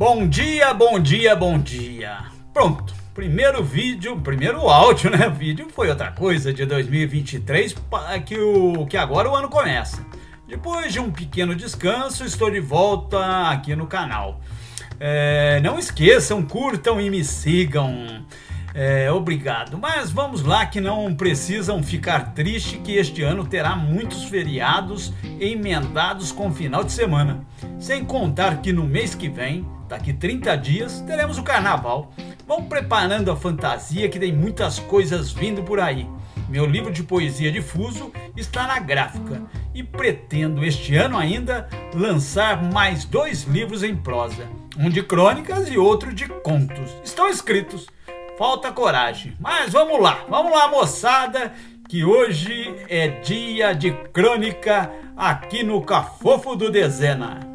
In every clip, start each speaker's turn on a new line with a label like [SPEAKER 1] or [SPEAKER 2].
[SPEAKER 1] Bom dia, bom dia, bom dia. Pronto, primeiro vídeo, primeiro áudio, né? Vídeo foi outra coisa de 2023 que, o, que agora o ano começa. Depois de um pequeno descanso, estou de volta aqui no canal. É, não esqueçam, curtam e me sigam. É, obrigado. Mas vamos lá que não precisam ficar triste que este ano terá muitos feriados emendados com final de semana. Sem contar que no mês que vem Daqui 30 dias teremos o carnaval. Vão preparando a fantasia que tem muitas coisas vindo por aí. Meu livro de poesia difuso está na gráfica e pretendo este ano ainda lançar mais dois livros em prosa, um de crônicas e outro de contos. Estão escritos. Falta coragem, mas vamos lá, vamos lá, moçada, que hoje é dia de crônica aqui no Cafofo do Dezena.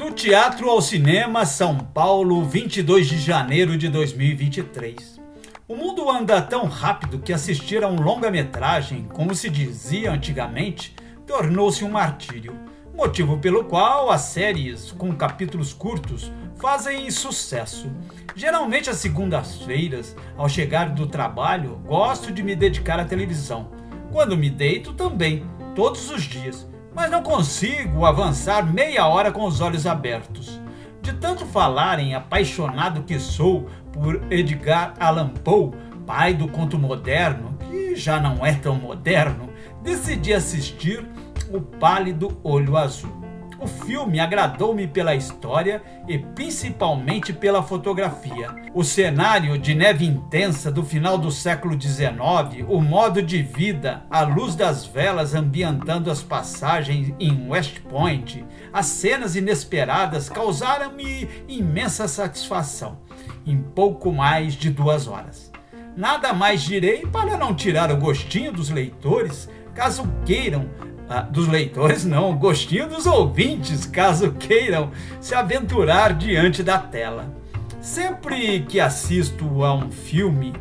[SPEAKER 1] Do teatro ao cinema, São Paulo, 22 de janeiro de 2023. O mundo anda tão rápido que assistir a um longa-metragem, como se dizia antigamente, tornou-se um martírio. Motivo pelo qual as séries com capítulos curtos fazem sucesso. Geralmente às segundas-feiras, ao chegar do trabalho, gosto de me dedicar à televisão. Quando me deito também, todos os dias mas não consigo avançar meia hora com os olhos abertos. De tanto falarem apaixonado que sou por Edgar Allan Poe, pai do conto moderno, que já não é tão moderno, decidi assistir O Pálido Olho Azul. O filme agradou-me pela história e principalmente pela fotografia. O cenário de neve intensa do final do século XIX, o modo de vida, a luz das velas ambientando as passagens em West Point, as cenas inesperadas causaram-me imensa satisfação. Em pouco mais de duas horas. Nada mais direi para não tirar o gostinho dos leitores, caso queiram ah, dos leitores, não, gostinho dos ouvintes, caso queiram se aventurar diante da tela. Sempre que assisto a um filme,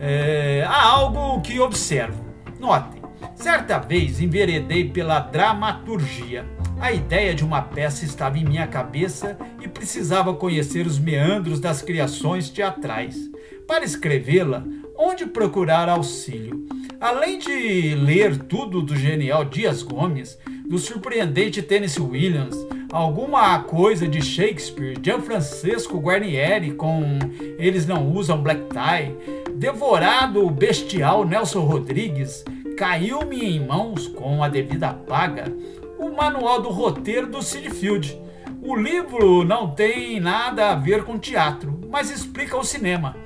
[SPEAKER 1] é, há algo que observo. Notem, certa vez enveredei pela dramaturgia. A ideia de uma peça estava em minha cabeça e precisava conhecer os meandros das criações teatrais. Para escrevê-la, onde procurar auxílio? Além de ler tudo do genial Dias Gomes, do surpreendente Tennessee Williams, alguma coisa de Shakespeare, Gianfrancesco Guarnieri com Eles Não Usam Black Tie, devorado bestial Nelson Rodrigues, caiu-me em mãos com a devida paga o manual do roteiro do Sid Field. O livro não tem nada a ver com teatro, mas explica o cinema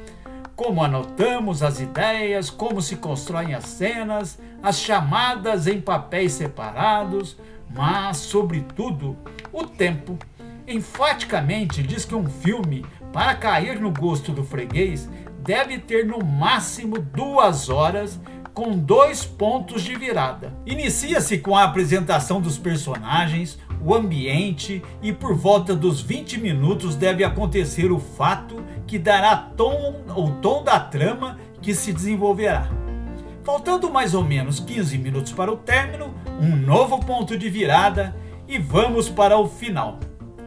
[SPEAKER 1] como anotamos as ideias, como se constroem as cenas, as chamadas em papéis separados, mas, sobretudo, o tempo. Enfaticamente diz que um filme, para cair no gosto do freguês, deve ter no máximo duas horas com dois pontos de virada. Inicia-se com a apresentação dos personagens, o ambiente e por volta dos 20 minutos deve acontecer o fato que dará tom, o tom da trama que se desenvolverá. Faltando mais ou menos 15 minutos para o término, um novo ponto de virada e vamos para o final.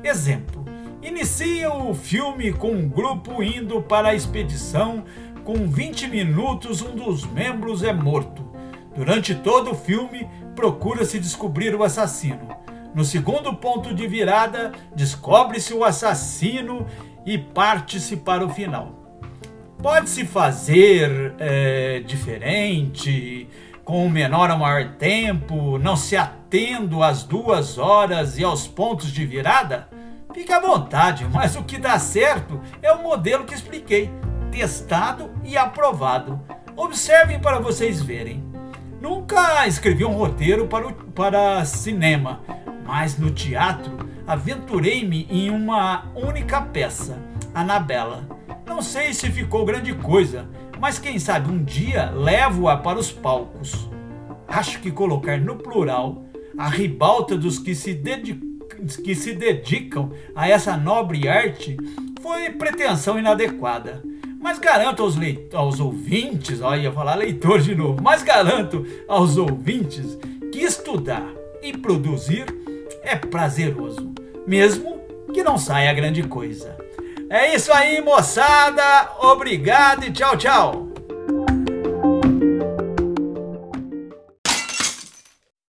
[SPEAKER 1] Exemplo: inicia o filme com um grupo indo para a expedição com 20 minutos, um dos membros é morto. Durante todo o filme, procura-se descobrir o assassino. No segundo ponto de virada, descobre-se o assassino e parte-se para o final. Pode-se fazer é, diferente, com o menor ou maior tempo, não se atendo às duas horas e aos pontos de virada? Fique à vontade, mas o que dá certo é o modelo que expliquei testado e aprovado. Observem para vocês verem. Nunca escrevi um roteiro para, o, para cinema, mas no teatro aventurei-me em uma única peça, Anabela. Não sei se ficou grande coisa, mas quem sabe um dia levo-a para os palcos. Acho que colocar no plural a ribalta dos que se, que se dedicam a essa nobre arte foi pretensão inadequada Mas garanto aos, aos ouvintes, ó, ia falar leitor de novo, mas garanto aos ouvintes que estudar e produzir é prazeroso, mesmo que não saia grande coisa. É isso aí, moçada. Obrigado e tchau, tchau.